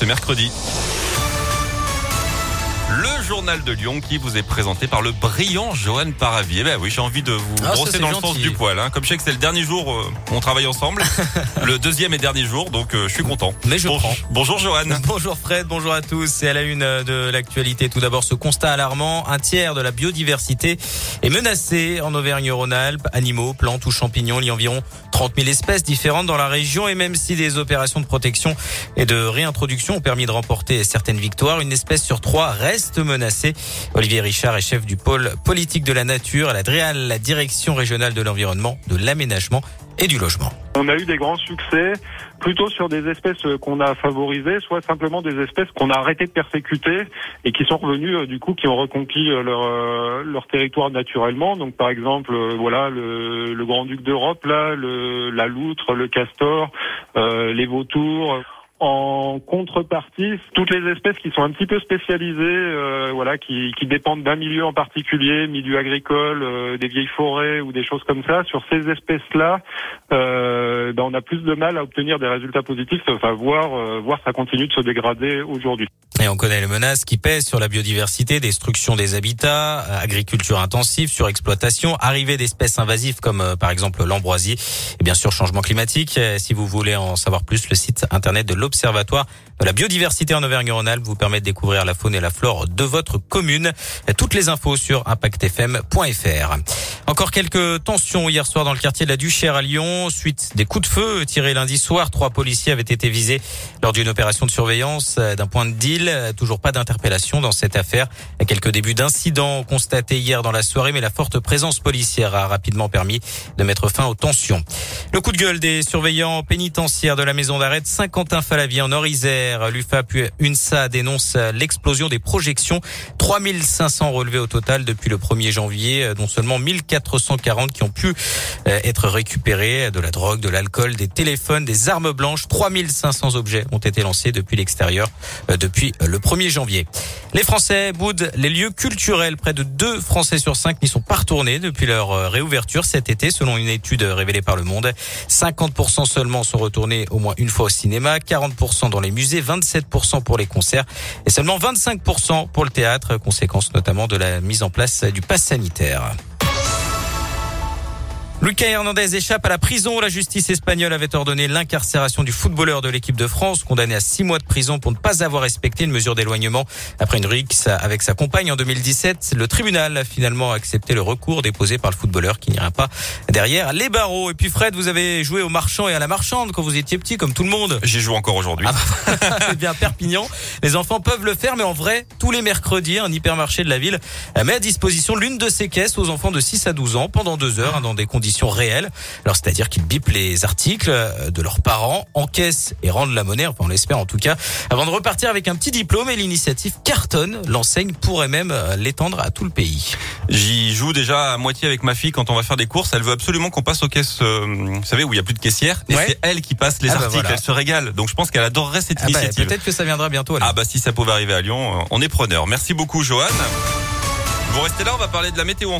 ce mercredi. Le journal de Lyon qui vous est présenté par le brillant Johan Paravi. Eh ben oui, j'ai envie de vous Ah, brosser dans le gentil. sens du poil. Hein. Comme je sais que c'est le dernier jour euh, on travaille ensemble, le deuxième et dernier jour, donc euh, je suis content. Mais je Bon- prends. Bonjour Johan. Bonjour Fred, bonjour à tous. C'est à la une de l'actualité. Tout d'abord, ce constat alarmant. Un tiers de la biodiversité est menacé en Auvergne-Rhône-Alpes. Animaux, plantes ou champignons. Il y a environ 30 000 espèces différentes dans la région. Et même si des opérations de protection et de réintroduction ont permis de remporter certaines victoires, une espèce sur trois reste menacée. Olivier Richard est chef du pôle politique de la nature à la DREAL, la direction régionale de l'environnement, de l'aménagement et du logement. On a eu des grands succès plutôt sur des espèces qu'on a favorisées, soit simplement des espèces qu'on a arrêté de persécuter et qui sont revenues euh, du coup, qui ont reconquis euh, leur euh, leur territoire naturellement. Donc par exemple, voilà le, grand duc d'Europe, là, la loutre, le castor, euh, les vautours. En contrepartie, toutes les espèces qui sont un petit peu spécialisées, euh, voilà, qui, qui dépendent d'un milieu en particulier, milieu agricole, euh, des vieilles forêts ou des choses comme ça, sur ces espèces-là, euh, ben, on a plus de mal à obtenir des résultats positifs, enfin voir, euh, voir ça continue de se dégrader aujourd'hui. Et on connaît les menaces qui pèsent sur la biodiversité, destruction des habitats, agriculture intensive, surexploitation, arrivée d'espèces invasives comme euh, par exemple l'ambroisie et bien sûr changement climatique. Si vous voulez en savoir plus, le site internet de l'Observatoire de la biodiversité en Auvergne-Rhône-Alpes vous permet de découvrir la faune et la flore de votre commune. Toutes les infos sur impactfm.fr. Encore quelques tensions hier soir dans le quartier de la Duchère à Lyon. Suite des coups de feu tirés lundi soir, trois policiers avaient été visés lors d'une opération de surveillance euh, d'un point de deal. Euh, Toujours pas d'interpellation dans cette affaire. Quelques débuts d'incidents constatés hier dans la soirée, mais la forte présence policière a rapidement permis de mettre fin aux tensions. Le coup de gueule des surveillants pénitentiaires de la maison d'arrêt de Saint-Quentin-Falavie en Or-Isère. L'UFA UNSA dénonce l'explosion des projections. 3500 relevés au total depuis le 1er janvier, euh, dont seulement 1440 qui ont pu euh, être récupérés. De la drogue, de l'alcool, des téléphones, des armes blanches. 3500 objets ont été lancés depuis l'extérieur euh, depuis le 1er janvier. Les Français boudent les lieux culturels. Près de 2 Français sur 5 n'y sont pas retournés depuis leur euh, réouverture cet été, selon une étude révélée par Le Monde. 50% seulement sont retournés au moins une fois au cinéma, 40% dans les musées, 27% pour les concerts et seulement 25% pour le théâtre, conséquence notamment de la mise en place du pass sanitaire. Lucas Hernandez échappe à la prison. La justice espagnole avait ordonné l'incarcération du footballeur de l'équipe de France, condamné à six mois de prison pour ne pas avoir respecté une mesure d'éloignement après une rixe avec sa compagne en 2017. Le tribunal a finalement accepté le recours déposé par le footballeur qui n'ira pas derrière les barreaux. Et puis Fred, vous avez joué au marchand et à la marchande quand vous étiez petit, comme tout le monde. J'y joue encore aujourd'hui. Ah Eh bien, Perpignan, les enfants peuvent le faire, mais en vrai, tous les mercredis, un hypermarché de la ville met à disposition l'une de ses caisses aux enfants de 6 à 12 ans pendant deux heures, hein, dans des conditions réelles. Alors, c'est-à-dire qu'ils bipent les articles euh, de leurs parents, encaissent et rendent la monnaie, enfin, on l'espère en tout cas, avant de repartir avec un petit diplôme et l'initiative cartonne. L'enseigne pourrait même euh, l'étendre à tout le pays. J'y joue déjà à moitié avec ma fille quand on va faire des courses. Elle veut absolument qu'on passe aux caisses, euh, vous savez, où il y a plus de caissière. Et Ouais. c'est elle qui passe les Ah bah articles. voilà. Elle se régale. Donc je pense qu'elle adorerait cette Ah bah, initiative. Peut-être que ça viendra bientôt. alors. Ah bah si ça pouvait arriver à Lyon, on est preneur. Merci beaucoup Johan. Vous restez là, on va parler de la météo.